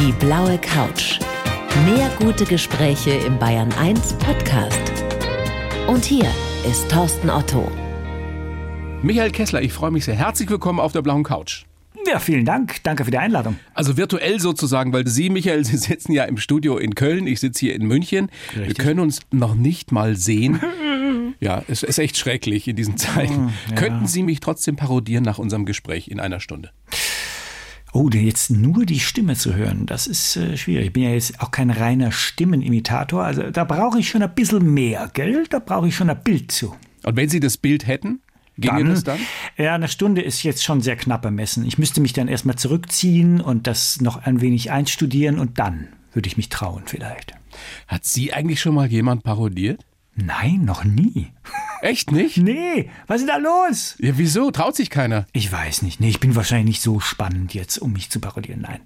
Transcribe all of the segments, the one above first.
Die blaue Couch. Mehr gute Gespräche im Bayern 1 Podcast. Und hier ist Thorsten Otto. Michael Kessler, ich freue mich sehr. Herzlich willkommen auf der blauen Couch. Ja, vielen Dank. Danke für die Einladung. Also virtuell sozusagen, weil Sie, Michael, Sie sitzen ja im Studio in Köln, ich sitze hier in München. Richtig. Wir können uns noch nicht mal sehen. Ja, es ist echt schrecklich in diesen Zeiten. Ja. Könnten Sie mich trotzdem parodieren nach unserem Gespräch in einer Stunde? Oh, denn jetzt nur die Stimme zu hören, das ist äh, schwierig. Ich bin ja jetzt auch kein reiner Stimmenimitator. Also da brauche ich schon ein bisschen mehr, gell? Da brauche ich schon ein Bild zu. Und wenn Sie das Bild hätten, ginge das dann? Ja, eine Stunde ist jetzt schon sehr knapp ermessen. Ich müsste mich dann erstmal zurückziehen und das noch ein wenig einstudieren und dann würde ich mich trauen vielleicht. Hat Sie eigentlich schon mal jemand parodiert? Nein, noch nie. Echt nicht? Nee, was ist da los? Ja, wieso? Traut sich keiner. Ich weiß nicht. Nee, ich bin wahrscheinlich nicht so spannend jetzt, um mich zu parodieren. Nein.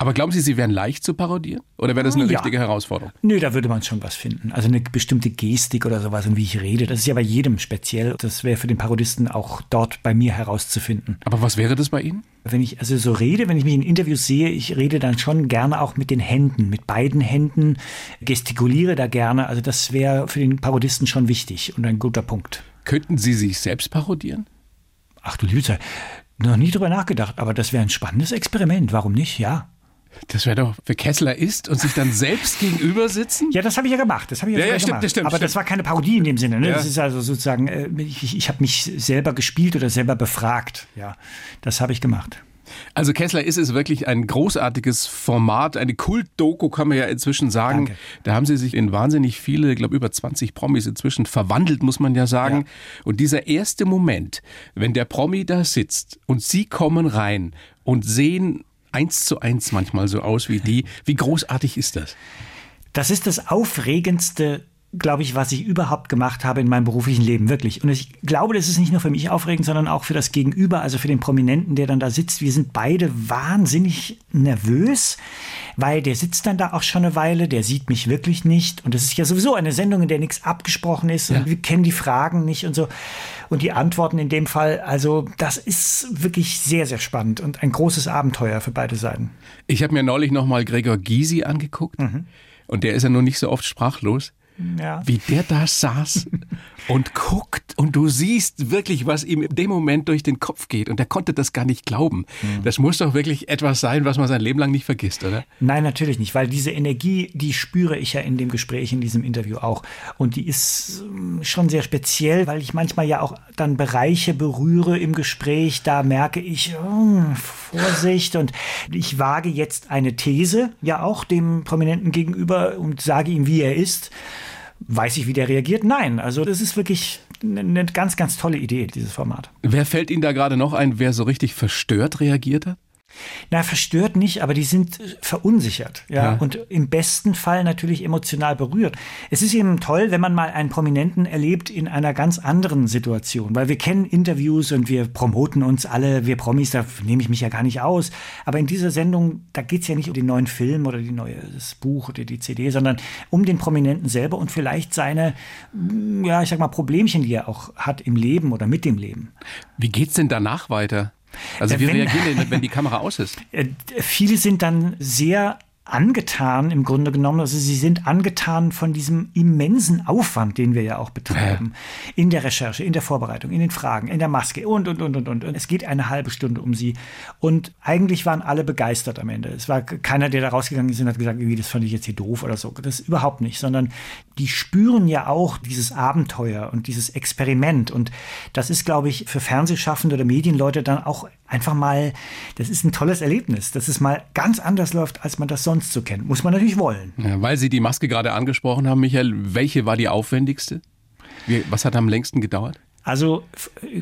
Aber glauben Sie, Sie wären leicht zu parodieren? Oder wäre das eine Ja. richtige Herausforderung? Nö, da würde man schon was finden. Also eine bestimmte Gestik oder sowas und wie ich rede. Das ist ja bei jedem speziell. Das wäre für den Parodisten auch dort bei mir herauszufinden. Aber was wäre das bei Ihnen? Wenn ich also so rede, wenn ich mich in Interviews sehe, ich rede dann schon gerne auch mit den Händen, mit beiden Händen, gestikuliere da gerne. Also das wäre für den Parodisten schon wichtig und ein guter Punkt. Könnten Sie sich selbst parodieren? Ach du liebe noch nie drüber nachgedacht, aber das wäre ein spannendes Experiment. Warum nicht? Ja. Das wäre doch, wer Kessler ist und sich dann selbst gegenüber sitzen? Ja, das habe ich ja gemacht. Das habe ich ja, Ja, ja, stimmt, gemacht. das stimmt, Aber stimmt. das war keine Parodie in dem Sinne. Ne? Ja. Das ist also sozusagen, äh, ich, ich habe mich selber gespielt oder selber befragt. Ja, das habe ich gemacht. Also Kessler ist es wirklich ein großartiges Format, eine Kult-Doku kann man ja inzwischen sagen. Danke. Da haben sie sich in wahnsinnig viele, ich glaube über 20 Promis inzwischen verwandelt, muss man ja sagen. Ja. Und dieser erste Moment, wenn der Promi da sitzt und sie kommen rein und sehen eins zu eins manchmal so aus wie die, wie großartig ist das? Das ist das Aufregendste, glaube ich, was ich überhaupt gemacht habe in meinem beruflichen Leben, wirklich. Und ich glaube, das ist nicht nur für mich aufregend, sondern auch für das Gegenüber, also für den Prominenten, der dann da sitzt. Wir sind beide wahnsinnig nervös, weil der sitzt dann da auch schon eine Weile, der sieht mich wirklich nicht. Und das ist ja sowieso eine Sendung, in der nichts abgesprochen ist Ja. und wir kennen die Fragen nicht und so. Und die Antworten in dem Fall, also das ist wirklich sehr, sehr spannend und ein großes Abenteuer für beide Seiten. Ich habe mir neulich nochmal Gregor Gysi angeguckt und der ist ja nur nicht so oft sprachlos. Ja. wie der da saß und guckt und du siehst wirklich, was ihm in dem Moment durch den Kopf geht und der konnte das gar nicht glauben. Das muss doch wirklich etwas sein, was man sein Leben lang nicht vergisst, oder? Nein, natürlich nicht, weil diese Energie, die spüre ich ja in dem Gespräch, in diesem Interview auch. Und die ist ähm, schon sehr speziell, weil ich manchmal ja auch dann Bereiche berühre im Gespräch. Da merke ich, oh, Vorsicht. Und ich wage jetzt eine These, ja auch dem Prominenten gegenüber und sage ihm, wie er ist. Weiß ich, wie der reagiert? Nein. Also das ist wirklich eine eine ganz, ganz tolle Idee, dieses Format. Wer fällt Ihnen da gerade noch ein, wer so richtig verstört reagiert hat? Na, verstört nicht, aber die sind äh, verunsichert, ja, Ja. und im besten Fall natürlich emotional berührt. Es ist eben toll, wenn man mal einen Prominenten erlebt in einer ganz anderen Situation, weil wir kennen Interviews und wir promoten uns alle, wir Promis, da nehme ich mich ja gar nicht aus. Aber in dieser Sendung, da geht's ja nicht um den neuen Film oder die neue, das Buch oder die CD, sondern um den Prominenten selber und vielleicht seine, mm, ja, ich sag mal, Problemchen, die er auch hat im Leben oder mit dem Leben. Wie geht's denn danach weiter? Also Ja, wie wenn- reagieren denn, wenn die Kamera aus ist? Äh, Viele sind dann sehr angetan im Grunde genommen. Also sie sind angetan von diesem immensen Aufwand, den wir ja auch betreiben. In der Recherche, in der Vorbereitung, in den Fragen, in der Maske und, und, und, und, und. Und es geht eine halbe Stunde um sie. Und eigentlich waren alle begeistert am Ende. Es war keiner, der da rausgegangen ist und hat gesagt, irgendwie, das fand ich jetzt hier doof oder so. Das überhaupt nicht, sondern die spüren ja auch dieses Abenteuer und dieses Experiment. Und das ist, glaube ich, für Fernsehschaffende oder Medienleute dann auch einfach mal, das ist ein tolles Erlebnis, dass es mal ganz anders läuft, als man das sonst so kennt. Muss man natürlich wollen. Ja, weil Sie die Maske gerade angesprochen haben, Michael, welche war die aufwendigste? Wie, was hat am längsten gedauert? Also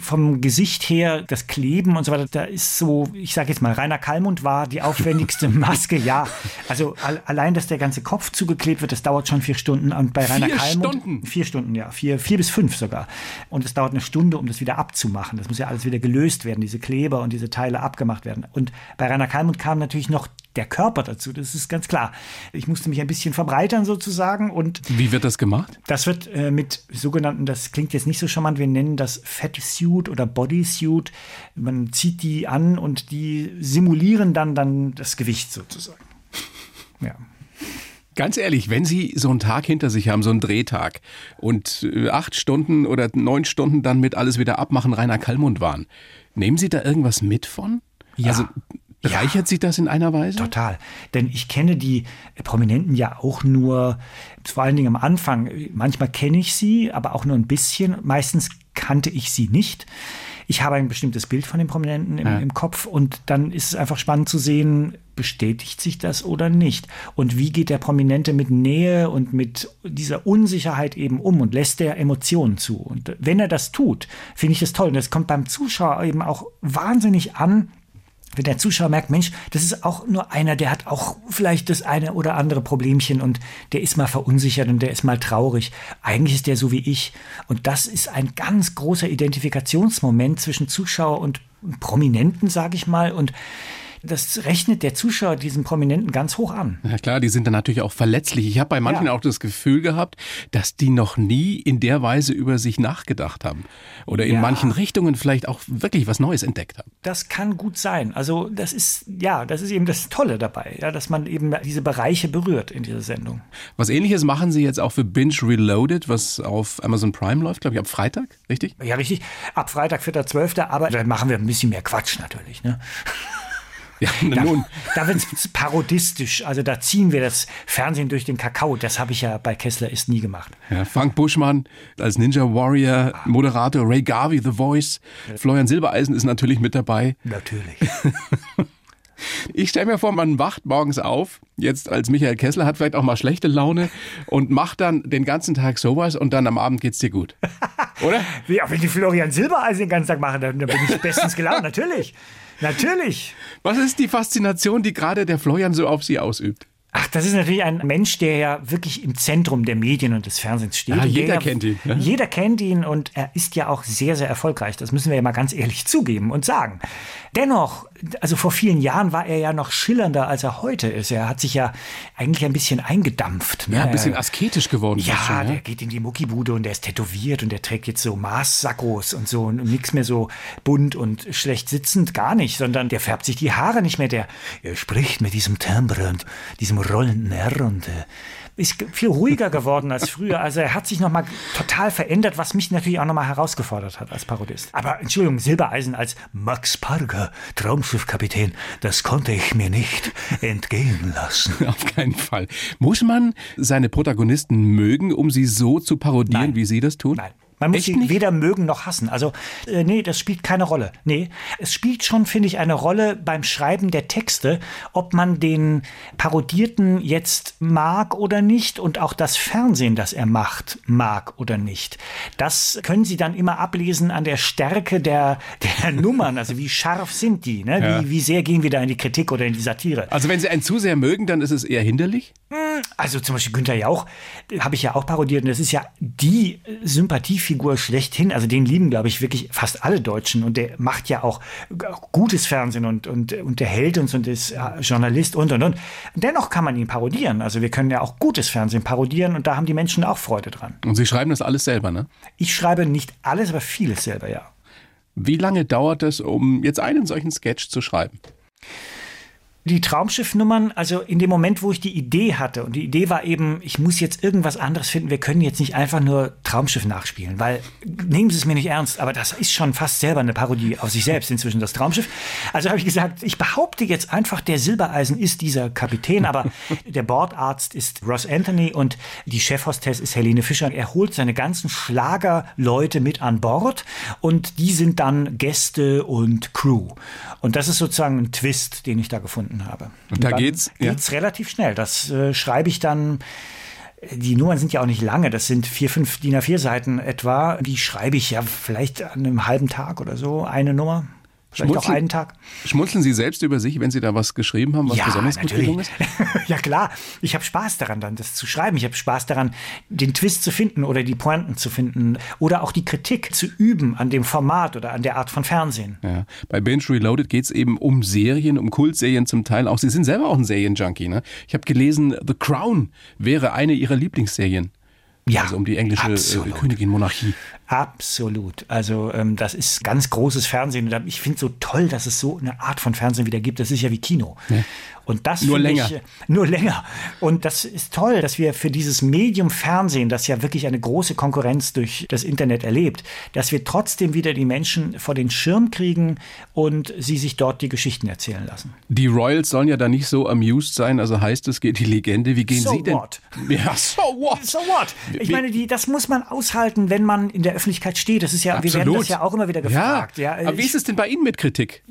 vom Gesicht her, das Kleben und so weiter, da ist so, ich sage jetzt mal, Rainer Kallmund war die aufwendigste Maske, ja. Also al allein, dass der ganze Kopf zugeklebt wird, das dauert schon vier Stunden. Und bei Rainer Vier Kallmund. Stunden? Vier Stunden, ja. Vier, vier bis fünf sogar. Und es dauert eine Stunde, um das wieder abzumachen. Das muss ja alles wieder gelöst werden, diese Kleber und diese Teile abgemacht werden. Und bei Rainer Kallmund kam natürlich noch der Körper dazu, das ist ganz klar. Ich musste mich ein bisschen verbreitern sozusagen und Wie wird das gemacht? das wird äh, mit sogenannten, das klingt jetzt nicht so charmant, wir nennen das Fatsuit oder Bodysuit. Man zieht die an und die simulieren dann, dann das Gewicht sozusagen. Ja. Ganz ehrlich, wenn Sie so einen Tag hinter sich haben, so einen Drehtag und äh, acht Stunden oder neun Stunden dann mit alles wieder abmachen, Rainer Kallmund waren, nehmen Sie da irgendwas mit von? Ja. Also bereichert Sie das in einer Weise? Total. Denn ich kenne die Prominenten ja auch nur, vor allen Dingen am Anfang. Manchmal kenne ich sie, aber auch nur ein bisschen. Meistens kannte ich sie nicht. Ich habe ein bestimmtes Bild von den Prominenten im, Ja. im Kopf und dann ist es einfach spannend zu sehen, bestätigt sich das oder nicht? Und wie geht der Prominente mit Nähe und mit dieser Unsicherheit eben um und lässt der Emotionen zu? Und wenn er das tut, finde ich das toll. Und das kommt beim Zuschauer eben auch wahnsinnig an, wenn der Zuschauer merkt, Mensch, das ist auch nur einer, der hat auch vielleicht das eine oder andere Problemchen und der ist mal verunsichert und der ist mal traurig. Eigentlich ist der so wie ich. Und das ist ein ganz großer Identifikationsmoment zwischen Zuschauer und Prominenten, sage ich mal. Und das rechnet der Zuschauer diesen Prominenten ganz hoch an. Ja klar, die sind dann natürlich auch verletzlich. Ich habe bei manchen Ja. auch das Gefühl gehabt, dass die noch nie in der Weise über sich nachgedacht haben. Oder in Ja. manchen Richtungen vielleicht auch wirklich was Neues entdeckt haben. Das kann gut sein. Also das ist, ja, das ist eben das Tolle dabei, ja, dass man eben diese Bereiche berührt in dieser Sendung. Was ähnliches machen sie jetzt auch für Binge Reloaded, was auf Amazon Prime läuft, glaube ich, ab Freitag, richtig? Ja, richtig. Ab Freitag, 4.12., aber dann machen wir ein bisschen mehr Quatsch natürlich. Ne? Ja, Da, nun. da wird es parodistisch. Also da ziehen wir das Fernsehen durch den Kakao. Das habe ich ja bei Kessler ist nie gemacht. Ja, Frank Buschmann als Ninja Warrior, Moderator Ray Garvey, The Voice, Florian Silbereisen ist natürlich mit dabei. Natürlich. Ich stelle mir vor, man wacht morgens auf, jetzt als Michael Kessler, hat vielleicht auch mal schlechte Laune und macht dann den ganzen Tag sowas und dann am Abend geht's dir gut. Oder? Ja, wenn die Florian Silbereisen den ganzen Tag machen, dann, dann bin ich bestens gelaunt. Natürlich. Natürlich. Was ist die Faszination, die gerade der Florian so auf Sie ausübt? Ach, das ist natürlich ein Mensch, der ja wirklich im Zentrum der Medien und des Fernsehens steht. Ja, der jeder ja, kennt ihn, ja. Jeder kennt ihn und er ist ja auch sehr, sehr erfolgreich. Das müssen wir ja mal ganz ehrlich zugeben und sagen. Dennoch, also vor vielen Jahren war er ja noch schillernder, als er heute ist. Er hat sich ja eigentlich ein bisschen eingedampft. ne? Ja, ein bisschen asketisch geworden. Ja, schon, der geht in die Muckibude und der ist tätowiert und der trägt jetzt so Maßsackos und so und nichts mehr so bunt und schlecht sitzend, gar nicht, sondern der färbt sich die Haare nicht mehr. Der er spricht mit diesem Timbre und diesem rollenden R und äh, ist viel ruhiger geworden als früher. Also er hat sich nochmal total verändert, was mich natürlich auch nochmal herausgefordert hat als Parodist. Aber Entschuldigung, Silbereisen als Max Parger, Traumschiffkapitän, das konnte ich mir nicht entgehen lassen. Auf keinen Fall. Muss man seine Protagonisten mögen, um sie so zu parodieren, Nein. wie sie das tun? Nein. Man muss Echt sie nicht? weder mögen noch hassen. Also, äh, nee, das spielt keine Rolle. Nee, es spielt schon, finde ich, eine Rolle beim Schreiben der Texte, ob man den Parodierten jetzt mag oder nicht und auch das Fernsehen, das er macht, mag oder nicht. Das können Sie dann immer ablesen an der Stärke der, der Nummern. Also, wie scharf sind die? Ne? Ja. Wie, wie sehr gehen wir da in die Kritik oder in die Satire? Also wenn sie einen zu sehr mögen, dann ist es eher hinderlich? Also zum Beispiel Günther Jauch äh, habe ich ja auch parodiert und das ist ja die äh, Sympathiefigur schlechthin. Also den lieben, glaube ich, wirklich fast alle Deutschen und der macht ja auch gutes Fernsehen und, und unterhält uns und ist ja, Journalist und und und. Dennoch kann man ihn parodieren. Also wir können ja auch gutes Fernsehen parodieren und da haben die Menschen auch Freude dran. Und sie schreiben das alles selber, ne? Ich schreibe nicht alles, aber vieles selber, ja. Wie lange dauert es, um jetzt einen solchen Sketch zu schreiben? Die Traumschiffnummern, also in dem Moment, wo ich die Idee hatte, und die Idee war eben, ich muss jetzt irgendwas anderes finden, wir können jetzt nicht einfach nur Traumschiff nachspielen, weil nehmen Sie es mir nicht ernst, aber das ist schon fast selber eine Parodie auf sich selbst inzwischen, das Traumschiff. Also habe ich gesagt, ich behaupte jetzt einfach, der Silbereisen ist dieser Kapitän, aber der Bordarzt ist Ross Anthony und die Chefhostess ist Helene Fischer. Er holt seine ganzen Schlagerleute mit an Bord und die sind dann Gäste und Crew. Und das ist sozusagen ein Twist, den ich da gefunden habe. Und da dann geht's, ja? geht's relativ schnell. Das äh, schreibe ich dann. Die Nummern sind ja auch nicht lange, das sind vier, fünf DIN A4 Seiten etwa. Die schreibe ich ja vielleicht an einem halben Tag oder so, eine Nummer. Vielleicht auch einen Tag. Schmunzeln Sie selbst über sich, wenn Sie da was geschrieben haben, was besonders gut gelungen ist? ja klar, ich habe Spaß daran, dann das zu schreiben. Ich habe Spaß daran, den Twist zu finden oder die Pointen zu finden oder auch die Kritik zu üben an dem Format oder an der Art von Fernsehen. Ja. Bei Binge Reloaded geht es eben um Serien, um Kultserien zum Teil auch. Sie sind selber auch ein Serienjunkie, ne? Ich habe gelesen, The Crown wäre eine Ihrer Lieblingsserien. Ja, Also um die englische äh, absolut. Königin Monarchie. Absolut. Also ähm, das ist ganz großes Fernsehen. Und ich finde es so toll, dass es so eine Art von Fernsehen wieder gibt. Das ist ja wie Kino. Ja. Und das nur länger. Ich, äh, nur länger. Und das ist toll, dass wir für dieses Medium Fernsehen, das ja wirklich eine große Konkurrenz durch das Internet erlebt, dass wir trotzdem wieder die Menschen vor den Schirm kriegen und sie sich dort die Geschichten erzählen lassen. Die Royals sollen ja da nicht so amused sein, also heißt es, geht die Legende. Wie gehen so Sie denn? What? Ja, so what? So what? Ich meine, die, das muss man aushalten, wenn man in der Öffentlichkeit steht. Das ist ja, Absolut. wir werden das ja auch immer wieder gefragt. Ja, ja aber wie ist es denn bei Ihnen mit Kritik?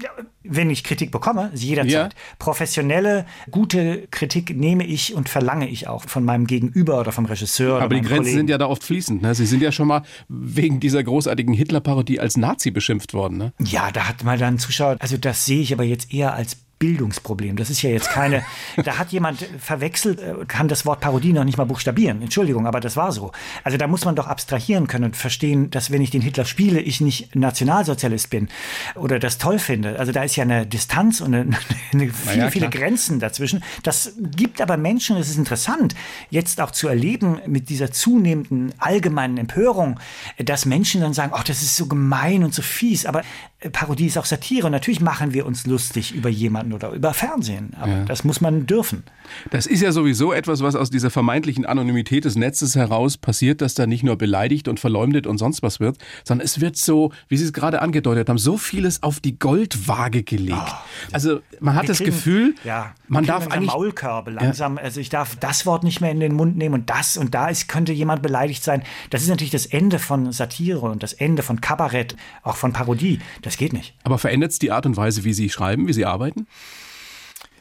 Wenn ich Kritik bekomme, jederzeit. Ja. Professionelle, gute Kritik nehme ich und verlange ich auch von meinem Gegenüber oder vom Regisseur. Aber die Grenzen Kollegen. sind ja da oft fließend. Ne? Sie sind ja schon mal wegen dieser großartigen Hitler-Parodie als Nazi beschimpft worden. Ne? Ja, da hat mal dann Zuschauer, also das sehe ich aber jetzt eher als Bildungsproblem. Das ist ja jetzt keine, da hat jemand verwechselt, äh, kann das Wort Parodie noch nicht mal buchstabieren. Entschuldigung, aber das war so. Also da muss man doch abstrahieren können und verstehen, dass wenn ich den Hitler spiele, ich nicht Nationalsozialist bin oder das toll finde. Also da ist ja eine Distanz und eine, eine viele, ja, viele Grenzen dazwischen. Das gibt aber Menschen, es ist interessant, jetzt auch zu erleben mit dieser zunehmenden allgemeinen Empörung, dass Menschen dann sagen, ach, das ist so gemein und so fies. Aber Parodie ist auch Satire. Und natürlich machen wir uns lustig über jemanden oder über Fernsehen. Aber ja. das muss man dürfen. Das ist ja sowieso etwas, was aus dieser vermeintlichen Anonymität des Netzes heraus passiert, dass da nicht nur beleidigt und verleumdet und sonst was wird, sondern es wird so, wie Sie es gerade angedeutet haben, so vieles auf die Goldwaage gelegt. Oh, also man hat das kriegen, Gefühl, ja, man darf eigentlich Maulkörbe langsam. Ja. Also ich darf das Wort nicht mehr in den Mund nehmen und das und da ist, könnte jemand beleidigt sein. Das ist natürlich das Ende von Satire und das Ende von Kabarett, auch von Parodie. Das geht nicht. Aber verändert es die Art und Weise, wie Sie schreiben, wie Sie arbeiten?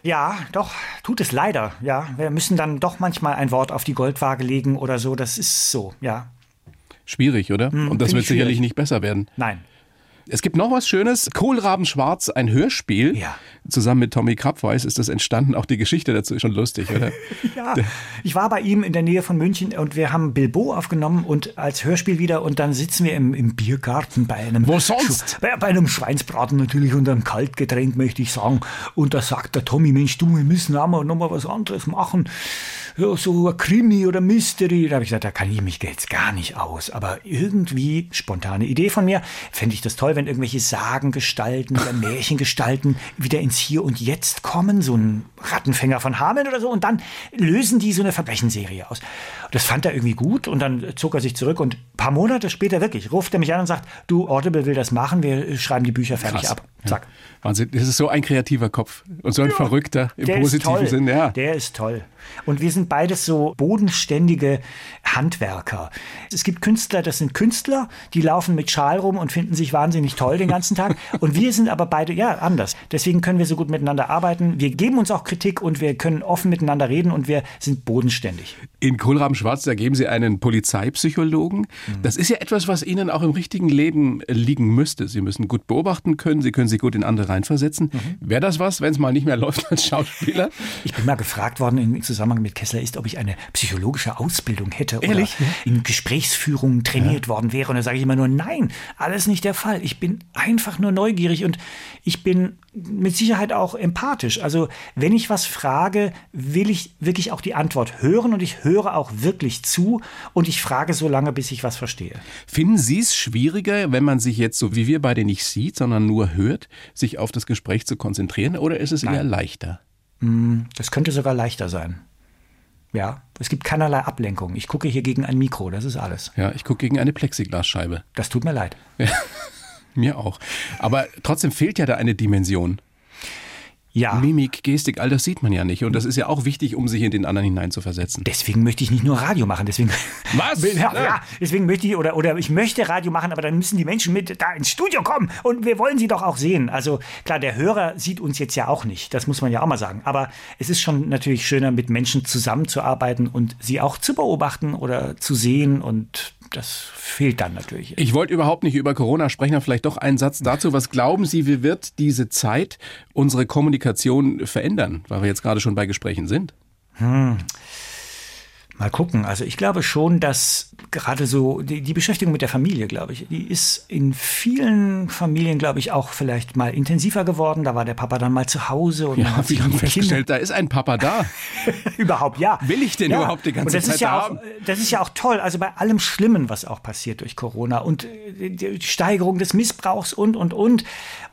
Ja, doch, tut es leider. Ja, wir müssen dann doch manchmal ein Wort auf die Goldwaage legen oder so. Das ist so, ja. Schwierig, oder? Hm, und das wird sicherlich nicht besser werden. Nein. Es gibt noch was Schönes. Kohlrabenschwarz, ein Hörspiel. Ja. Zusammen mit Tommy Krabweis ist das entstanden. Auch die Geschichte dazu ist schon lustig, oder? ja. Ich war bei ihm in der Nähe von München und wir haben Bilbo aufgenommen und als Hörspiel wieder und dann sitzen wir im, im Biergarten bei einem. Wo sonst? Bei, bei, einem Schweinsbraten natürlich und einem Kaltgetränk, möchte ich sagen. Und da sagt der Tommy, Mensch, du, wir müssen auch mal noch mal was anderes machen so ein Krimi oder Mystery. Da habe ich gesagt, da kann ich mich jetzt gar nicht aus. Aber irgendwie, spontane Idee von mir, fände ich das toll, wenn irgendwelche Sagengestalten oder Märchengestalten wieder ins Hier und Jetzt kommen, so ein Rattenfänger von Hameln oder so, und dann lösen die so eine Verbrechensserie aus. Das fand er irgendwie gut und dann zog er sich zurück und ein paar Monate später wirklich ruft er mich an und sagt, du, Audible will das machen, wir schreiben die Bücher fertig Krass. ab. Zack. Wahnsinn, das ist so ein kreativer Kopf und so ein ja, Verrückter im positiven Sinn. Ja. Der ist toll. Und wir sind beides so bodenständige Handwerker. Es gibt Künstler, das sind Künstler, die laufen mit Schal rum und finden sich wahnsinnig toll den ganzen Tag. Und wir sind aber beide, ja, anders. Deswegen können wir so gut miteinander arbeiten. Wir geben uns auch Kritik und wir können offen miteinander reden und wir sind bodenständig. In Kohlraben Schwarz, da geben Sie einen Polizeipsychologen. Mhm. Das ist ja etwas, was Ihnen auch im richtigen Leben liegen müsste. Sie müssen gut beobachten können, Sie können sich gut in andere reinversetzen. Mhm. Wäre das was, wenn es mal nicht mehr läuft als Schauspieler? Ich bin mal gefragt worden in Zusammenhang mit Kessler ist, ob ich eine psychologische Ausbildung hätte Ehrlich? oder in Gesprächsführung trainiert ja. worden wäre. Und da sage ich immer nur, nein, alles nicht der Fall. Ich bin einfach nur neugierig und ich bin mit Sicherheit auch empathisch. Also wenn ich was frage, will ich wirklich auch die Antwort hören und ich höre auch wirklich zu und ich frage so lange, bis ich was verstehe. Finden Sie es schwieriger, wenn man sich jetzt so wie wir beide nicht sieht, sondern nur hört, sich auf das Gespräch zu konzentrieren oder ist es Nein. eher leichter? Hm, das könnte sogar leichter sein. Ja, es gibt keinerlei Ablenkung. Ich gucke hier gegen ein Mikro, das ist alles. Ja, ich gucke gegen eine Plexiglasscheibe. Das tut mir leid. Ja, mir auch. Aber trotzdem fehlt ja da eine Dimension. Ja. Mimik, Gestik, all das sieht man ja nicht. Und das ist ja auch wichtig, um sich in den anderen hineinzuversetzen. Deswegen möchte ich nicht nur Radio machen. Deswegen, Was? Ja, ja, deswegen möchte ich, oder, oder ich möchte Radio machen, aber dann müssen die Menschen mit da ins Studio kommen. Und wir wollen sie doch auch sehen. Also klar, der Hörer sieht uns jetzt ja auch nicht. Das muss man ja auch mal sagen. Aber es ist schon natürlich schöner, mit Menschen zusammenzuarbeiten und sie auch zu beobachten oder zu sehen und das fehlt dann natürlich. Ich wollte überhaupt nicht über Corona sprechen, aber vielleicht doch einen Satz dazu. Was glauben Sie, wie wird diese Zeit unsere Kommunikation verändern, weil wir jetzt gerade schon bei Gesprächen sind? Hm. Mal gucken. Also ich glaube schon, dass gerade so die, die, Beschäftigung mit der Familie, glaube ich, die ist in vielen Familien, glaube ich, auch vielleicht mal intensiver geworden. Da war der Papa dann mal zu Hause und ja, wir haben festgestellt, da ist ein Papa da. überhaupt, ja. Will ich denn ja. überhaupt die ganze und das Zeit ist ja haben? Auch, das ist ja auch toll. Also bei allem Schlimmen, was auch passiert durch Corona und äh, die Steigerung des Missbrauchs und, und, und.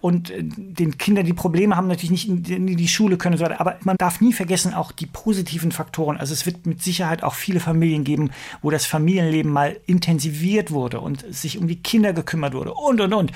Und äh, den Kindern, die Probleme haben, natürlich nicht in die Schule können und so weiter. Aber man darf nie vergessen, auch die positiven Faktoren. Also es wird mit Sicherheit auch viele Familien geben, wo das Familienleben mal intensiviert wurde und sich um die Kinder gekümmert wurde und, und, und.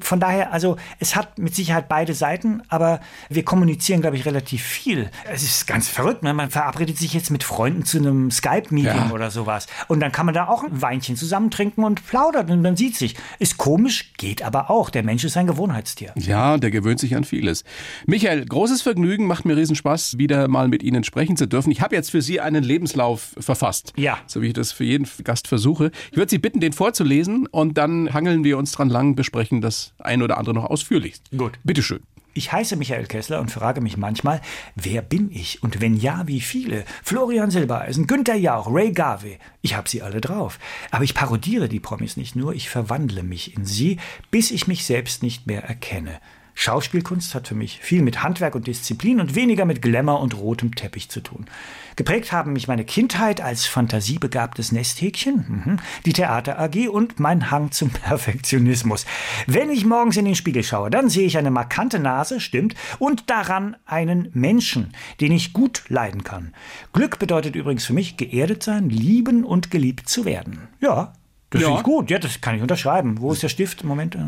Von daher, also es hat mit Sicherheit beide Seiten, aber wir kommunizieren, glaube ich, relativ viel. Es ist ganz verrückt. Ne? Man verabredet sich jetzt mit Freunden zu einem Skype-Meeting Ja. oder sowas. Und dann kann man da auch ein Weinchen zusammen trinken und plaudert und man sieht sich. Ist komisch, geht aber auch. Der Mensch ist ein Gewohnheitstier. Ja, der gewöhnt sich an vieles. Michael, großes Vergnügen, macht mir Riesenspaß, wieder mal mit Ihnen sprechen zu dürfen. Ich habe jetzt für Sie einen Lebenslauf verfasst. Ja. So wie ich das für jeden Gast versuche. Ich würde Sie bitten, den vorzulesen und dann hangeln wir uns dran lang, besprechen das ein oder andere noch ausführlichst. Gut. Bitteschön. Ich heiße Michael Kessler und frage mich manchmal, wer bin ich und wenn ja, wie viele? Florian Silbereisen, Günther Jauch, Ray Garvey. Ich habe sie alle drauf. Aber ich parodiere die Promis nicht nur, ich verwandle mich in sie, bis ich mich selbst nicht mehr erkenne. Schauspielkunst hat für mich viel mit Handwerk und Disziplin und weniger mit Glamour und rotem Teppich zu tun. Geprägt haben mich meine Kindheit als fantasiebegabtes Nesthäkchen, mhm, die Theater AG und mein Hang zum Perfektionismus. Wenn ich morgens in den Spiegel schaue, dann sehe ich eine markante Nase, stimmt, und daran einen Menschen, den ich gut leiden kann. Glück bedeutet übrigens für mich geerdet sein, lieben und geliebt zu werden. Ja, das Ja. finde ich gut. Ja, das kann ich unterschreiben. Wo ist der Stift? Moment. äh,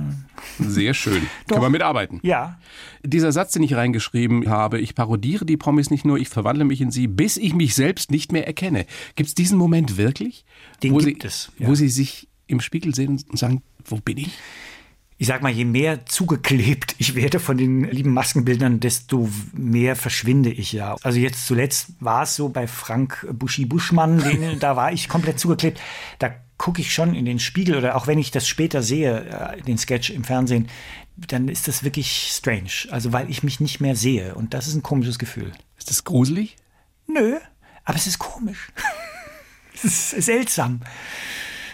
Sehr schön. Doch. Können wir mitarbeiten. Ja, Dieser Satz, den ich reingeschrieben habe, ich parodiere die Promis nicht nur, ich verwandle mich in sie, bis ich mich selbst nicht mehr erkenne. Gibt es diesen Moment wirklich? Den wo gibt sie, es, ja. Wo Sie sich im Spiegel sehen und sagen, wo bin ich? ich sag mal, je mehr zugeklebt ich werde von den lieben Maskenbildern, desto mehr verschwinde ich ja. Also jetzt zuletzt war es so bei Frank Buschi Buschmann, den, da war ich komplett zugeklebt. Da gucke ich schon in den Spiegel oder auch wenn ich das später sehe, äh, den Sketch im Fernsehen, dann ist das wirklich strange. Also weil ich mich nicht mehr sehe und das ist ein komisches Gefühl. Ist das gruselig? Nö, aber es ist komisch. es ist seltsam.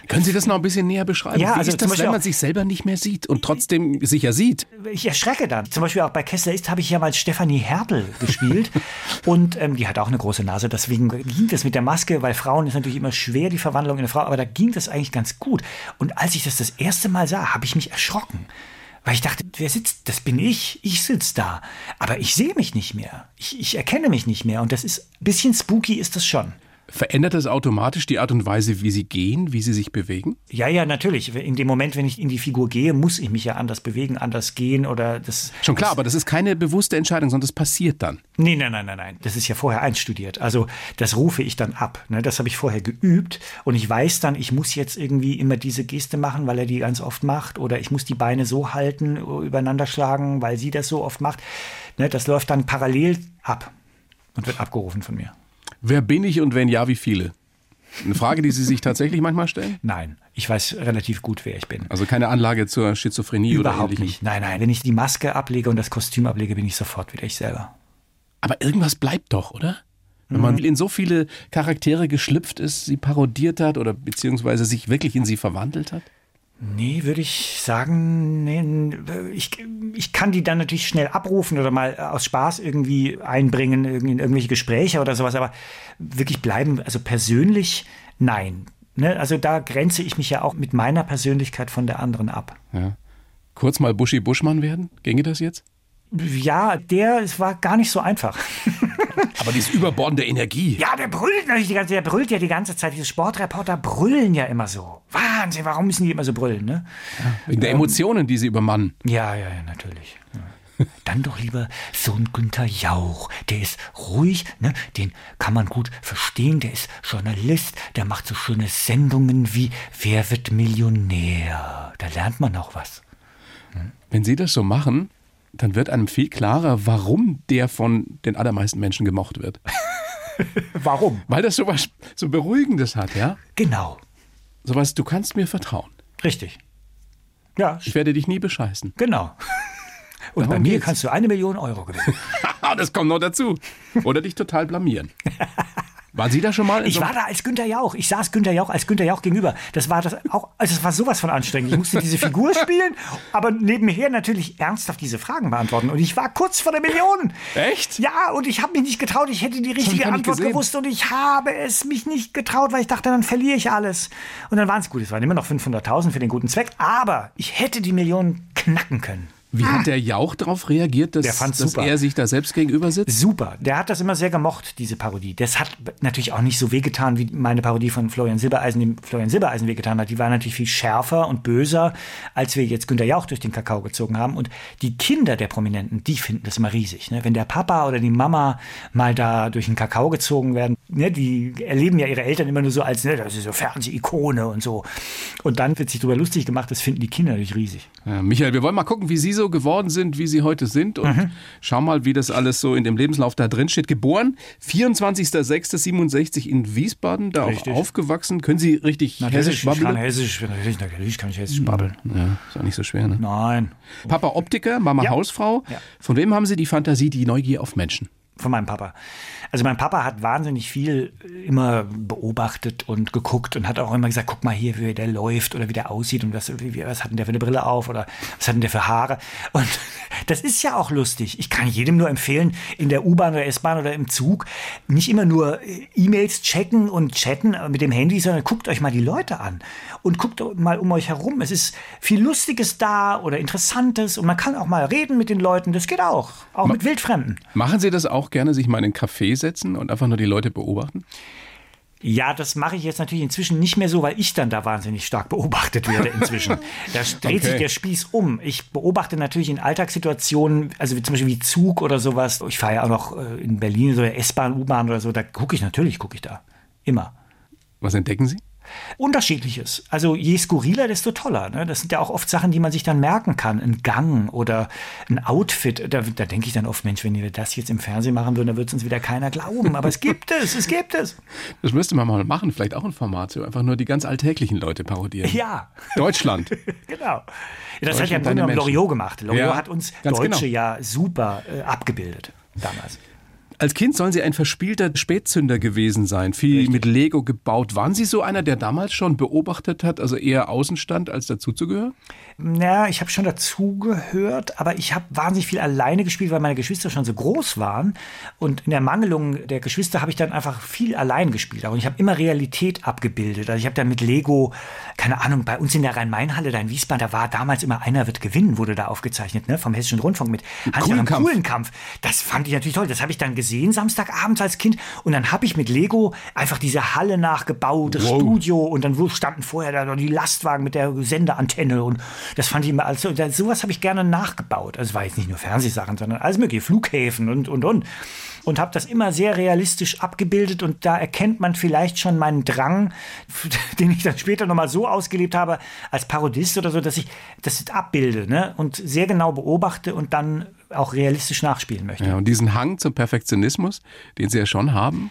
Können Sie das noch ein bisschen näher beschreiben? Ja, Wie also ist das, wenn man sich selber nicht mehr sieht und trotzdem sich ja sieht? ich erschrecke dann. Zum Beispiel auch bei Kessler ist, habe ich ja mal Stefanie Hertel gespielt. und ähm, die hat auch eine große Nase. Deswegen ging das mit der Maske, weil Frauen ist natürlich immer schwer, die Verwandlung in eine Frau. Aber da ging das eigentlich ganz gut. Und als ich das das erste Mal sah, habe ich mich erschrocken. Weil ich dachte, wer sitzt? Das bin ich. Ich sitze da. Aber ich sehe mich nicht mehr. Ich, ich erkenne mich nicht mehr. Und das ist ein bisschen spooky ist das schon. Verändert das automatisch die Art und Weise, wie Sie gehen, wie Sie sich bewegen? Ja, ja, natürlich. In dem Moment, wenn ich in die Figur gehe, muss ich mich ja anders bewegen, anders gehen oder das. Schon klar, aber das ist keine bewusste Entscheidung, sondern das passiert dann. Nee, nein, nein, nein, nein. Das ist ja vorher einstudiert. Also das rufe ich dann ab. Ne? Das habe ich vorher geübt und ich weiß dann, ich muss jetzt irgendwie immer diese Geste machen, weil er die ganz oft macht oder ich muss die Beine so halten, übereinander schlagen, weil sie das so oft macht. Ne? Das läuft dann parallel ab und wird abgerufen von mir. Wer bin ich und wenn ja, wie viele? Eine Frage, die Sie sich tatsächlich manchmal stellen? Nein, ich weiß relativ gut, wer ich bin. Also keine Anlage zur Schizophrenie oder Überhaupt nicht. Nein, nein. Wenn ich die Maske ablege und das Kostüm ablege, bin ich sofort wieder ich selber. Aber irgendwas bleibt doch, oder? Wenn man in so viele Charaktere geschlüpft ist, sie parodiert hat oder beziehungsweise sich wirklich in sie verwandelt hat? Nee, würde ich sagen, nee, ich, ich kann die dann natürlich schnell abrufen oder mal aus Spaß irgendwie einbringen in irgendwelche Gespräche oder sowas, aber wirklich bleiben, also persönlich, nein. Ne? Also da grenze ich mich ja auch mit meiner Persönlichkeit von der anderen ab. Ja. Kurz mal Buschi Buschmann werden? Ginge das jetzt? Ja, der, es war gar nicht so einfach. Aber diese überbordende Energie. Ja, der brüllt natürlich die ganze der brüllt ja die ganze Zeit. Diese Sportreporter brüllen ja immer so. Wahnsinn, warum müssen die immer so brüllen, ne? Wegen der Emotionen, die sie übermannen. Ja, ja, ja, natürlich. Ja. Dann doch lieber so ein Günther Jauch. Der ist ruhig, ne? den kann man gut verstehen. Der ist Journalist, der macht so schöne Sendungen wie Wer wird Millionär? Da lernt man auch was. Wenn sie das so machen, dann wird einem viel klarer, warum der von den allermeisten Menschen gemocht wird. Warum? Weil das sowas so Beruhigendes hat, ja? Genau, Sowas, du kannst mir vertrauen. richtig. Ja, Ich werde dich nie bescheißen. genau. Und Darum bei mir geht's. kannst du eine Million Euro gewinnen. das kommt noch dazu. Oder dich total blamieren. Waren Sie da schon mal? Ich so war da als Günter Jauch. Ich saß Günter Jauch als Günter Jauch gegenüber. Das war das auch, also es war sowas von anstrengend. Ich musste diese Figur spielen, aber nebenher natürlich ernsthaft diese Fragen beantworten. Und ich war kurz vor der Million. Echt? Ja, und ich habe mich nicht getraut. Ich hätte die richtige Antwort gewusst und ich habe es mich nicht getraut, weil ich dachte, dann verliere ich alles. Und dann waren es gut. Es waren immer noch 500.000 für den guten Zweck, aber ich hätte die Million knacken können. Wie hat der Jauch darauf reagiert, dass, dass er sich da selbst gegenüber sitzt? Super. Der hat das immer sehr gemocht, diese Parodie. Das hat natürlich auch nicht so wehgetan, wie meine Parodie von Florian Silbereisen, dem Florian Silbereisen wehgetan hat. Die war natürlich viel schärfer und böser, als wir jetzt Günter Jauch durch den Kakao gezogen haben. Und die Kinder der Prominenten, die finden das immer riesig. Ne? Wenn der Papa oder die Mama mal da durch den Kakao gezogen werden, ne? die erleben ja ihre Eltern immer nur so als, ne, das ist so Fernsehikone und so. Und dann wird sich darüber lustig gemacht, das finden die Kinder natürlich riesig. Ja, Michael, wir wollen mal gucken, wie Sie so geworden sind, wie sie heute sind. Und mhm. schau mal, wie das alles so in dem Lebenslauf da drin steht. Geboren 24.06.67 in Wiesbaden, da richtig. auch aufgewachsen. Können Sie richtig Na, hessisch babbeln? Ich kann hessisch, natürlich, natürlich kann ich hessisch babbeln. Ja, ist auch nicht so schwer, ne? Nein. Papa Optiker, Mama ja. Hausfrau. Ja. Von wem haben Sie die Fantasie, die Neugier auf Menschen? Von meinem Papa. Also mein Papa hat wahnsinnig viel immer beobachtet und geguckt und hat auch immer gesagt, guck mal hier, wie der läuft oder wie der aussieht und was, wie, was hat denn der für eine Brille auf oder was hat denn der für Haare. Und das ist ja auch lustig. Ich kann jedem nur empfehlen, in der U-Bahn oder S-Bahn oder im Zug nicht immer nur E-Mails checken und chatten mit dem Handy, sondern guckt euch mal die Leute an und guckt mal um euch herum. Es ist viel Lustiges da oder Interessantes und man kann auch mal reden mit den Leuten. Das geht auch, auch Ma mit Wildfremden. Machen Sie das auch gerne, sich mal in einen Café setzen und einfach nur die Leute beobachten? Ja, das mache ich jetzt natürlich inzwischen nicht mehr so, weil ich dann da wahnsinnig stark beobachtet werde inzwischen. da dreht okay. sich der Spieß um. Ich beobachte natürlich in Alltagssituationen, also wie, zum Beispiel wie Zug oder sowas. Ich fahre ja auch noch äh, in Berlin, so S-Bahn, U-Bahn oder so, da gucke ich natürlich, gucke ich da. Immer. Was entdecken Sie? Unterschiedliches. Also je skurriler, desto toller. Ne? Das sind ja auch oft Sachen, die man sich dann merken kann. Ein Gang oder ein Outfit. Da, da denke ich dann oft, Mensch, wenn wir das jetzt im Fernsehen machen würden, dann würde es uns wieder keiner glauben. Aber es gibt es, es gibt es. Das müsste man mal machen. Vielleicht auch ein Format, so einfach nur die ganz alltäglichen Leute parodieren. Ja. Deutschland. genau. Das hat ja im Grunde genommen Loriot gemacht. Loriot ja, hat uns Deutsche genau. ja super äh, abgebildet damals. Als Kind sollen Sie ein verspielter Spätzünder gewesen sein, viel Richtig. mit Lego gebaut. Waren Sie so einer, der damals schon beobachtet hat, also eher Außenstand, als dazuzugehören? Na, ich habe schon dazugehört, aber ich habe wahnsinnig viel alleine gespielt, weil meine Geschwister schon so groß waren. Und in der Mangelung der Geschwister habe ich dann einfach viel allein gespielt. Und ich habe immer Realität abgebildet. Also ich habe dann mit Lego, keine Ahnung, bei uns in der Rhein-Main-Halle da in Wiesbaden, da war damals immer einer wird gewinnen, wurde da aufgezeichnet, ne, vom Hessischen Rundfunk mit Hans-Joachim Kuhlenkampf. Das fand ich natürlich toll. Das habe ich dann gesehen gesehen Samstagabends als Kind und dann habe ich mit Lego einfach diese Halle nachgebaut, das wow. Studio und dann standen vorher da die Lastwagen mit der Sendeantenne und das fand ich immer, also sowas habe ich gerne nachgebaut. Also es war jetzt nicht nur Fernsehsachen, sondern alles mögliche, Flughäfen und und und und habe das immer sehr realistisch abgebildet und da erkennt man vielleicht schon meinen Drang, den ich dann später nochmal so ausgelebt habe als Parodist oder so, dass ich das abbilde ne? und sehr genau beobachte und dann auch realistisch nachspielen möchte. Ja, und diesen Hang zum Perfektionismus, den Sie ja schon haben,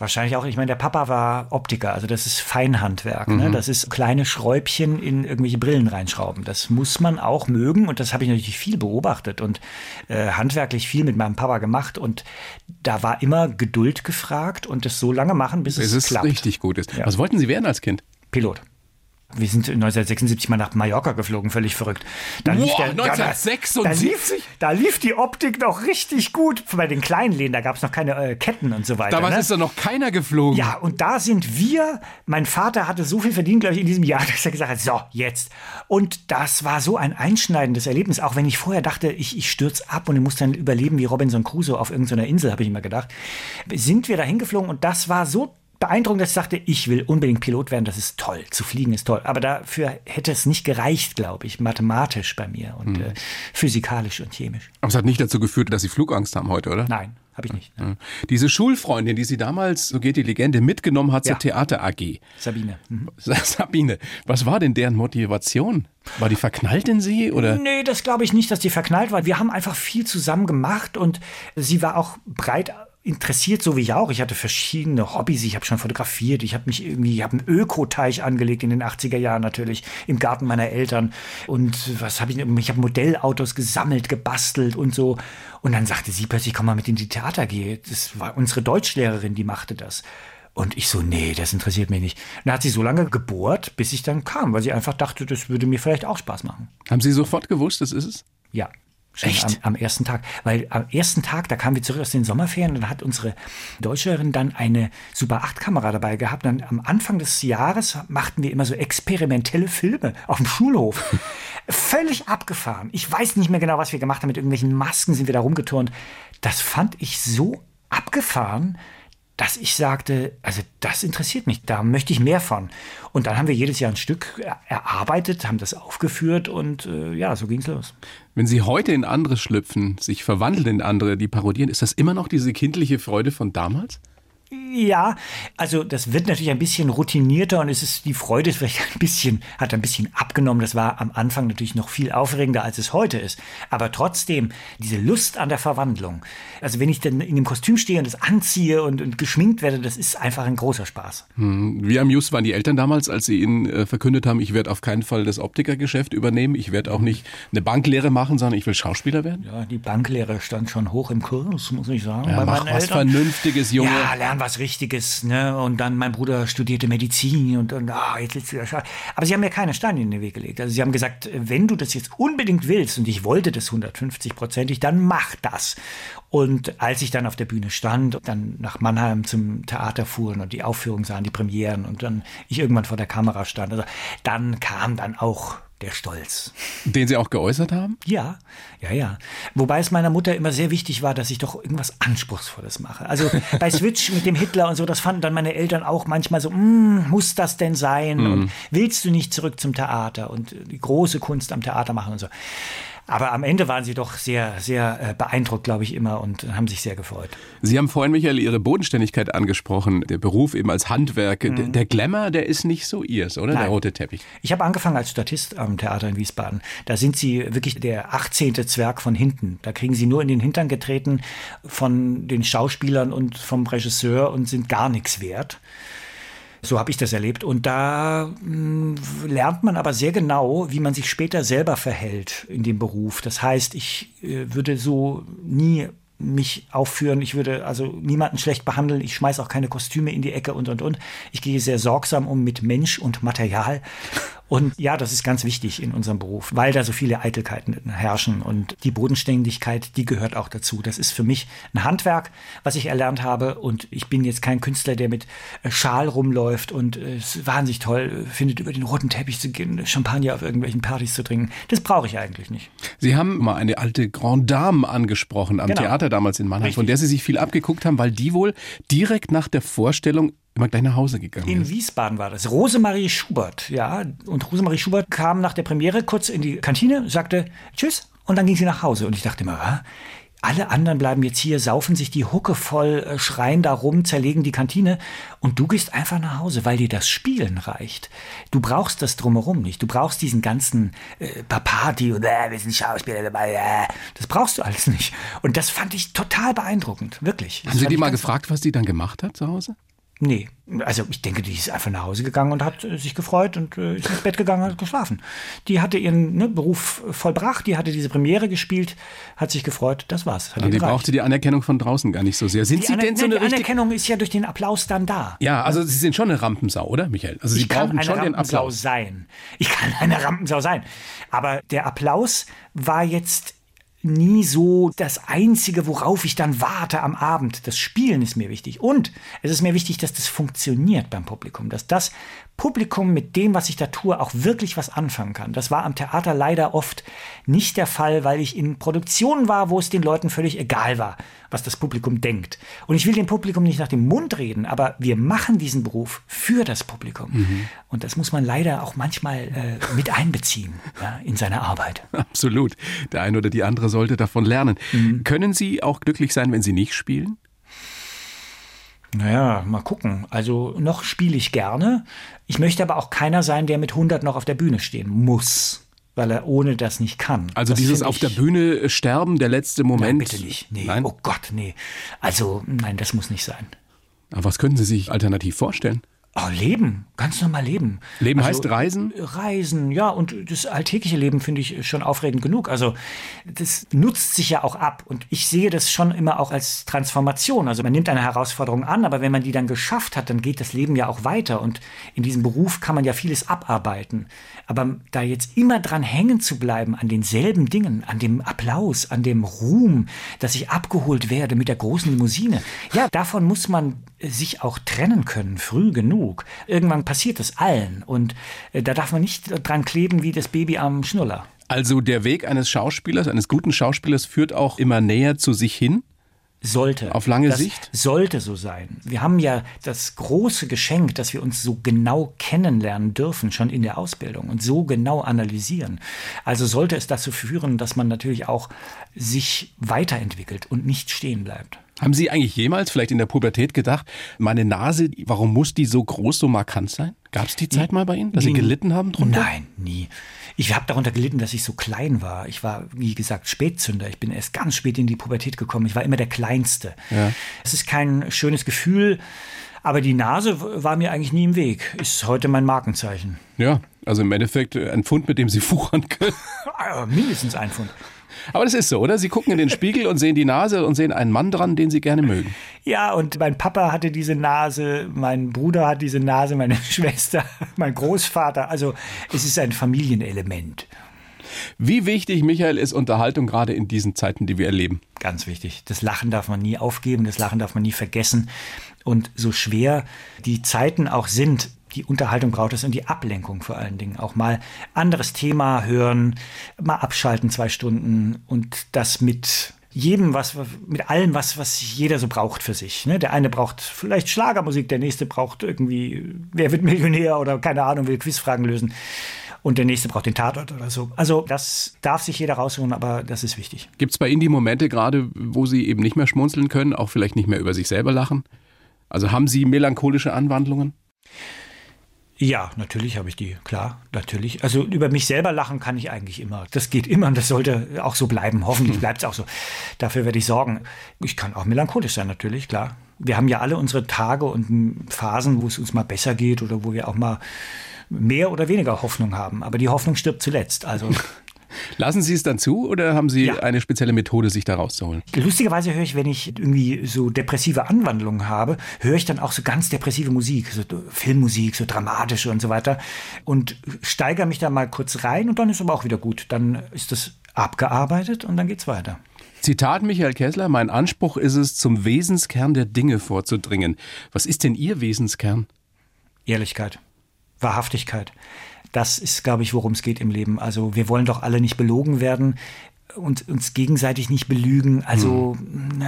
Wahrscheinlich auch, ich meine, der Papa war Optiker, also das ist Feinhandwerk. Ne? Mhm. Ne? Das ist kleine Schräubchen in irgendwelche Brillen reinschrauben. Das muss man auch mögen und das habe ich natürlich viel beobachtet und äh, handwerklich viel mit meinem Papa gemacht und da war immer Geduld gefragt und das so lange machen, bis, bis es, es klappt. richtig gut ist. Ja. Was wollten Sie werden als Kind? Pilot. Wir sind 1976 mal nach Mallorca geflogen, völlig verrückt. Da lief der, 1976? Da, lief, da lief die Optik noch richtig gut. Bei den kleinen Läden, da gab es noch keine äh, Ketten und so weiter. Damals ne? ist da noch keiner geflogen. Ja, und da sind wir. Mein Vater hatte so viel verdient, glaube ich, in diesem Jahr, dass er gesagt hat, so, jetzt. Und das war so ein einschneidendes Erlebnis, auch wenn ich vorher dachte, ich, ich stürze ab und ich muss dann überleben wie Robinson Crusoe auf irgendeiner Insel, habe ich immer gedacht. Sind wir da hingeflogen und das war so beeindruckend, dass ich sagte, ich will unbedingt Pilot werden, das ist toll, zu fliegen ist toll. Aber dafür hätte es nicht gereicht, glaube ich, mathematisch bei mir und mhm. äh, physikalisch und chemisch. Aber es hat nicht dazu geführt, dass Sie Flugangst haben heute, oder? Nein. Habe ich nicht. Ne? Diese Schulfreundin, die sie damals, so geht die Legende, mitgenommen hat ja. zur Theater AG. Sabine. Mhm. Sabine. Was war denn deren Motivation? War die verknallt in sie oder? Nee, das glaube ich nicht, dass die verknallt war. Wir haben einfach viel zusammen gemacht und sie war auch breit interessiert, so wie ich auch. Ich hatte verschiedene Hobbys. Ich habe schon fotografiert. Ich habe mich irgendwie, ich habe einen Ökoteich angelegt in den 80er Jahren natürlich im Garten meiner Eltern. Und was habe ich? Ich habe Modellautos gesammelt, gebastelt und so. Und dann sagte sie plötzlich, komm mal mit in die Theater gehe. Das war unsere Deutschlehrerin, die machte das. Und ich so, nee, das interessiert mich nicht. Und dann hat sie so lange gebohrt, bis ich dann kam, weil sie einfach dachte, das würde mir vielleicht auch Spaß machen. Haben Sie sofort gewusst, das ist es? Ja. Echt? Am, am, ersten Tag. Weil am ersten Tag, da kamen wir zurück aus den Sommerferien und dann hat unsere Deutscherin dann eine Super 8-Kamera dabei gehabt. Und am Anfang des Jahres machten wir immer so experimentelle Filme auf dem Schulhof. Völlig abgefahren. Ich weiß nicht mehr genau, was wir gemacht haben. Mit irgendwelchen Masken sind wir da rumgeturnt. Das fand ich so abgefahren, dass ich sagte, also das interessiert mich, da möchte ich mehr von. Und dann haben wir jedes Jahr ein Stück erarbeitet, haben das aufgeführt und äh, ja, so ging es los. Wenn Sie heute in andere schlüpfen, sich verwandeln in andere, die parodieren, ist das immer noch diese kindliche Freude von damals? Ja, also das wird natürlich ein bisschen routinierter und es ist die Freude vielleicht ein bisschen, hat ein bisschen abgenommen. Das war am Anfang natürlich noch viel aufregender, als es heute ist. Aber trotzdem, diese Lust an der Verwandlung. Also wenn ich dann in dem Kostüm stehe und das anziehe und, und geschminkt werde, das ist einfach ein großer Spaß. Hm. Wie amused waren die Eltern damals, als sie ihnen äh, verkündet haben, ich werde auf keinen Fall das Optikergeschäft übernehmen, ich werde auch nicht eine Banklehre machen, sondern ich will Schauspieler werden? Ja, die Banklehre stand schon hoch im Kurs, muss ich sagen. Ja, mach was Eltern. Vernünftiges, Junge. Ja, lern was Richtiges, ne? Und dann mein Bruder studierte Medizin und, und ah, jetzt sitzt wieder Scheiße. Aber sie haben mir keine Steine in den Weg gelegt. Also sie haben gesagt, wenn du das jetzt unbedingt willst, und ich wollte das 150-prozentig, dann mach das. Und als ich dann auf der Bühne stand, dann nach Mannheim zum Theater fuhren und die Aufführungen sahen, die Premieren und dann ich irgendwann vor der Kamera stand, also dann kam dann auch der Stolz. Den Sie auch geäußert haben? Ja, ja, ja. Wobei es meiner Mutter immer sehr wichtig war, dass ich doch irgendwas Anspruchsvolles mache. Also bei Switch mit dem Hitler und so, das fanden dann meine Eltern auch manchmal so, mm, muss das denn sein? Mhm. Und willst du nicht zurück zum Theater und die große Kunst am Theater machen und so. Aber am Ende waren sie doch sehr, sehr äh, beeindruckt, glaube ich, immer und haben sich sehr gefreut. Sie haben vorhin, Michael, Ihre Bodenständigkeit angesprochen. Der Beruf eben als Handwerk. Mhm. Der, der, Glamour, der ist nicht so ihrs, oder? Nein. Der rote Teppich. Ich habe angefangen als Statist am Theater in Wiesbaden. Da sind Sie wirklich der 18. Zwerg von hinten. Da kriegen Sie nur in den Hintern getreten von den Schauspielern und vom Regisseur und sind gar nichts wert. So habe ich das erlebt. Und da mh, hm, lernt man aber sehr genau, wie man sich später selber verhält in dem Beruf. Das heißt, ich äh, würde so nie mich aufführen. Ich würde also niemanden schlecht behandeln. Ich schmeiße auch keine Kostüme in die Ecke und, und, und. Ich gehe sehr sorgsam um mit Mensch und Material. Und ja, das ist ganz wichtig in unserem Beruf, weil da so viele Eitelkeiten herrschen. Und die Bodenständigkeit, die gehört auch dazu. Das ist für mich ein Handwerk, was ich erlernt habe. Und ich bin jetzt kein Künstler, der mit äh, Schal rumläuft und äh, es wahnsinnig toll findet, über den roten Teppich zu gehen, Champagner auf irgendwelchen Partys zu trinken. Das brauche ich eigentlich nicht. Sie haben mal eine alte Grande Dame angesprochen am genau. Theater damals in Mannheim, Richtig. von der Sie sich viel abgeguckt haben, weil die wohl direkt nach der Vorstellung immer gleich nach Hause gegangen In ist. Wiesbaden war das. Rosemarie Schubert, ja. Und Rosemarie Schubert kam nach der Premiere kurz in die Kantine, sagte Tschüss und dann ging sie nach Hause. Und ich dachte immer, alle anderen bleiben jetzt hier, saufen sich die Hucke voll, äh, schreien da rum, zerlegen die Kantine und du gehst einfach nach Hause, weil dir das Spielen reicht. Du brauchst das drumherum nicht. Du brauchst diesen ganzen äh, Party und äh, wir sind Schauspieler dabei. Äh, das brauchst du alles nicht. Und das fand ich total beeindruckend, wirklich. Das Haben Sie die mal gefragt, was die dann gemacht hat zu Hause? Nee, also ich denke, die ist einfach nach Hause gegangen und hat äh, sich gefreut und äh, ist ins Bett gegangen und hat geschlafen. Die hatte ihren ne, Beruf vollbracht, die hatte diese Premiere gespielt, hat sich gefreut, das war's. Hat die brauchte die Anerkennung von draußen gar nicht so sehr. Sind die Sie denn so eine Die Anerkennung ist ja durch den Applaus dann da. Ja, also Sie sind schon eine Rampensau, oder Michael? Also Sie ich brauchen kann schon den Applaus sein. Ich kann eine Rampensau sein. Aber der Applaus war jetzt nie so das Einzige, worauf ich dann warte am Abend. Das Spielen ist mir wichtig. Und es ist mir wichtig, dass das funktioniert beim Publikum, dass das Publikum mit dem, was ich da tue, auch wirklich was anfangen kann. Das war am Theater leider oft nicht der Fall, weil ich in Produktionen war, wo es den Leuten völlig egal war, was das Publikum denkt. Und ich will dem Publikum nicht nach dem Mund reden, aber wir machen diesen Beruf für das Publikum. Mhm. Und das muss man leider auch manchmal äh, mit einbeziehen ja, in seine Arbeit. Absolut. Der eine oder die andere sollte davon lernen. Mhm. Können Sie auch glücklich sein, wenn Sie nicht spielen? Naja, mal gucken. Also noch spiele ich gerne. Ich möchte aber auch keiner sein, der mit 100 noch auf der Bühne stehen muss. weil er ohne das nicht kann. Also das dieses auf der Bühne sterben, der letzte Moment. Nein, bitte nicht. Nee. Nein? Oh Gott, nee. Also, nein, das muss nicht sein. Aber was könnten Sie sich alternativ vorstellen? Oh, leben, ganz normal leben. Leben also, heißt Reisen? Reisen, ja. Und das alltägliche Leben finde ich schon aufregend genug. Also das nutzt sich ja auch ab. Und ich sehe das schon immer auch als Transformation. Also man nimmt eine Herausforderung an, aber wenn man die dann geschafft hat, dann geht das Leben ja auch weiter. Und in diesem Beruf kann man ja vieles abarbeiten. Aber da jetzt immer dran hängen zu bleiben an denselben Dingen, an dem Applaus, an dem Ruhm, dass ich abgeholt werde mit der großen Limousine, ja, davon muss man sich auch trennen können, früh genug. Irgendwann passiert es allen und äh, da darf man nicht dran kleben wie das Baby am Schnuller. Also der Weg eines Schauspielers, eines guten Schauspielers führt auch immer näher zu sich hin? Sollte. Auf lange das Sicht? Sollte so sein. Wir haben ja das große Geschenk, dass wir uns so genau kennenlernen dürfen, schon in der Ausbildung und so genau analysieren. Also sollte es dazu führen, dass man natürlich auch sich weiterentwickelt und nicht stehen bleibt. Haben Sie eigentlich jemals vielleicht in der Pubertät gedacht, meine Nase, warum muss die so groß, so markant sein? Gab es die Zeit mal bei Ihnen, dass Sie gelitten haben drunter? Nein, nie. Ich habe darunter gelitten, dass ich so klein war. Ich war, wie gesagt, Spätzünder. Ich bin erst ganz spät in die Pubertät gekommen. Ich war immer der Kleinste. Ja. Es ist kein schönes Gefühl, aber die Nase war mir eigentlich nie im Weg. Ist heute mein Markenzeichen. Ja, also im Endeffekt ein Pfund, mit dem Sie fuchern können. Mindestens ein Pfund. Aber das ist so, oder? Sie gucken in den Spiegel und sehen die Nase und sehen einen Mann dran, den Sie gerne mögen. Ja, und mein Papa hatte diese Nase, mein Bruder hat diese Nase, meine Schwester, mein Großvater. Also es ist ein Familienelement. Wie wichtig, Michael, ist Unterhaltung gerade in diesen Zeiten, die wir erleben? Ganz wichtig. Das Lachen darf man nie aufgeben, das Lachen darf man nie vergessen. Und so schwer die Zeiten auch sind, die Unterhaltung braucht es und die Ablenkung vor allen Dingen. Auch mal anderes Thema hören, mal abschalten zwei Stunden und das mit jedem, was, mit allem, was, was jeder so braucht für sich. Ne? Der eine braucht vielleicht Schlagermusik, der nächste braucht irgendwie, wer wird Millionär oder keine Ahnung, will Quizfragen lösen. Und der nächste braucht den Tatort oder so. Also das darf sich jeder rausholen, aber das ist wichtig. Gibt es bei Ihnen die Momente gerade, wo Sie eben nicht mehr schmunzeln können, auch vielleicht nicht mehr über sich selber lachen? Also haben Sie melancholische Anwandlungen? Ja, natürlich habe ich die, klar, natürlich. Also über mich selber lachen kann ich eigentlich immer. Das geht immer und das sollte auch so bleiben. Hoffentlich bleibt es auch so. Dafür werde ich sorgen. Ich kann auch melancholisch sein, natürlich, klar. Wir haben ja alle unsere Tage und Phasen, wo es uns mal besser geht oder wo wir auch mal mehr oder weniger Hoffnung haben. Aber die Hoffnung stirbt zuletzt. Also Lassen Sie es dann zu oder haben Sie ja. eine spezielle Methode, sich da rauszuholen? Lustigerweise höre ich, wenn ich irgendwie so depressive Anwandlungen habe, höre ich dann auch so ganz depressive Musik, so Filmmusik, so dramatische und so weiter und steigere mich da mal kurz rein und dann ist aber auch wieder gut. Dann ist das abgearbeitet und dann geht's weiter. Zitat Michael Kessler, mein Anspruch ist es, zum Wesenskern der Dinge vorzudringen. Was ist denn Ihr Wesenskern? Ehrlichkeit, Wahrhaftigkeit. Das ist, glaube ich, worum es geht im Leben. Also wir wollen doch alle nicht belogen werden und uns gegenseitig nicht belügen. Also, hm.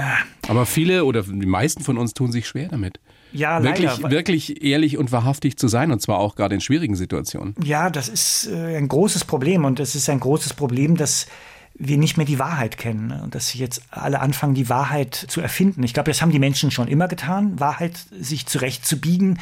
Aber viele oder die meisten von uns tun sich schwer damit. Ja, wirklich, leider. wirklich ehrlich und wahrhaftig zu sein und zwar auch gerade in schwierigen Situationen. Ja, das ist äh, ein großes Problem und es ist ein großes Problem, dass wir nicht mehr die Wahrheit kennen ne? und dass sie jetzt alle anfangen, die Wahrheit zu erfinden. Ich glaube, das haben die Menschen schon immer getan, Wahrheit sich zurechtzubiegen.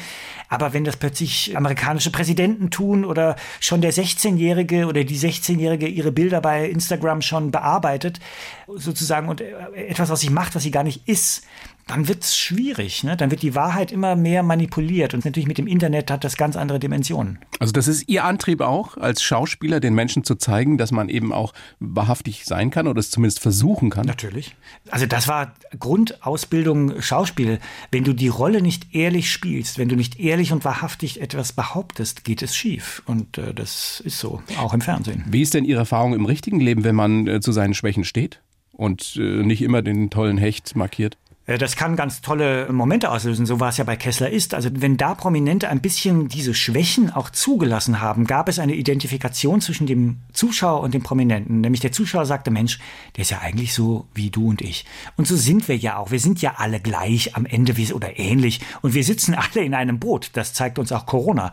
Aber wenn das plötzlich amerikanische Präsidenten tun oder schon der 16-Jährige oder die 16-Jährige ihre Bilder bei Instagram schon bearbeitet, sozusagen, und etwas, was sie macht, was sie gar nicht ist, dann wird es schwierig. Ne? Dann wird die Wahrheit immer mehr manipuliert. Und natürlich mit dem Internet hat das ganz andere Dimensionen. Also das ist Ihr Antrieb auch, als Schauspieler den Menschen zu zeigen, dass man eben auch wahrhaftig sein kann oder es zumindest versuchen kann? Natürlich. Also das war Grundausbildung Schauspiel. Wenn du die Rolle nicht ehrlich spielst, wenn du nicht ehrlich und wahrhaftig etwas behauptest, geht es schief. Und äh, das ist so, auch im Fernsehen. Wie ist denn Ihre Erfahrung im richtigen Leben, wenn man äh, zu seinen Schwächen steht? und äh, nicht immer den tollen Hecht markiert? Äh, das kann ganz tolle Momente auslösen, so war es ja bei Kessler ist. Also wenn da Prominente ein bisschen diese Schwächen auch zugelassen haben, gab es eine Identifikation zwischen dem Zuschauer und dem Prominenten. Nämlich der Zuschauer sagte, Mensch, der ist ja eigentlich so wie du und ich. Und so sind wir ja auch. Wir sind ja alle gleich am Ende oder ähnlich. Und wir sitzen alle in einem Boot. Das zeigt uns auch Corona.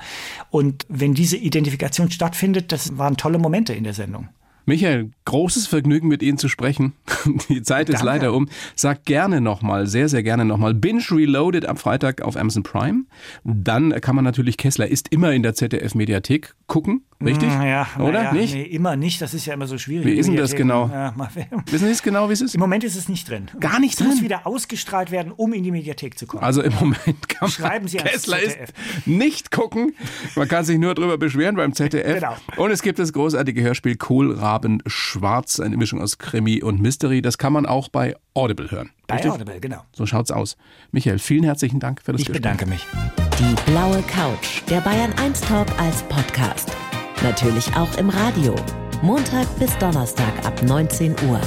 Und wenn diese Identifikation stattfindet, das waren tolle Momente in der Sendung. Michael, großes Vergnügen mit Ihnen zu sprechen. Die Zeit ist Danke. leider um. Sag gerne nochmal, sehr, sehr gerne nochmal. Binge Reloaded am Freitag auf Amazon Prime. Dann kann man natürlich Kessler ist immer in der ZDF-Mediathek gucken, richtig? Ja, Oder? Ja, Nicht? Nee, immer nicht. Das ist ja immer so schwierig. Wie ist denn das genau? Ja, Wissen Sie es genau, wie es ist? Im Moment ist es nicht drin. Gar nicht Es muss drin? wieder ausgestrahlt werden, um in die Mediathek zu kommen. Also im Moment kann man Schreiben Sie ans Kessler ist ZDF. nicht gucken. Man kann sich nur drüber beschweren beim ZDF. Genau. Und es gibt das großartige Hörspiel Kohlraben Schwarz, eine Mischung aus Krimi und Mystery. Das kann man auch bei Audible hören. Bei Richtig? Audible, genau. So schaut's aus. Michael, vielen herzlichen Dank für das Ich Gespräch. bedanke mich. Die blaue Couch, der Bayern 1 Talk als Podcast. Natürlich auch im Radio. Montag bis Donnerstag ab 19 Uhr.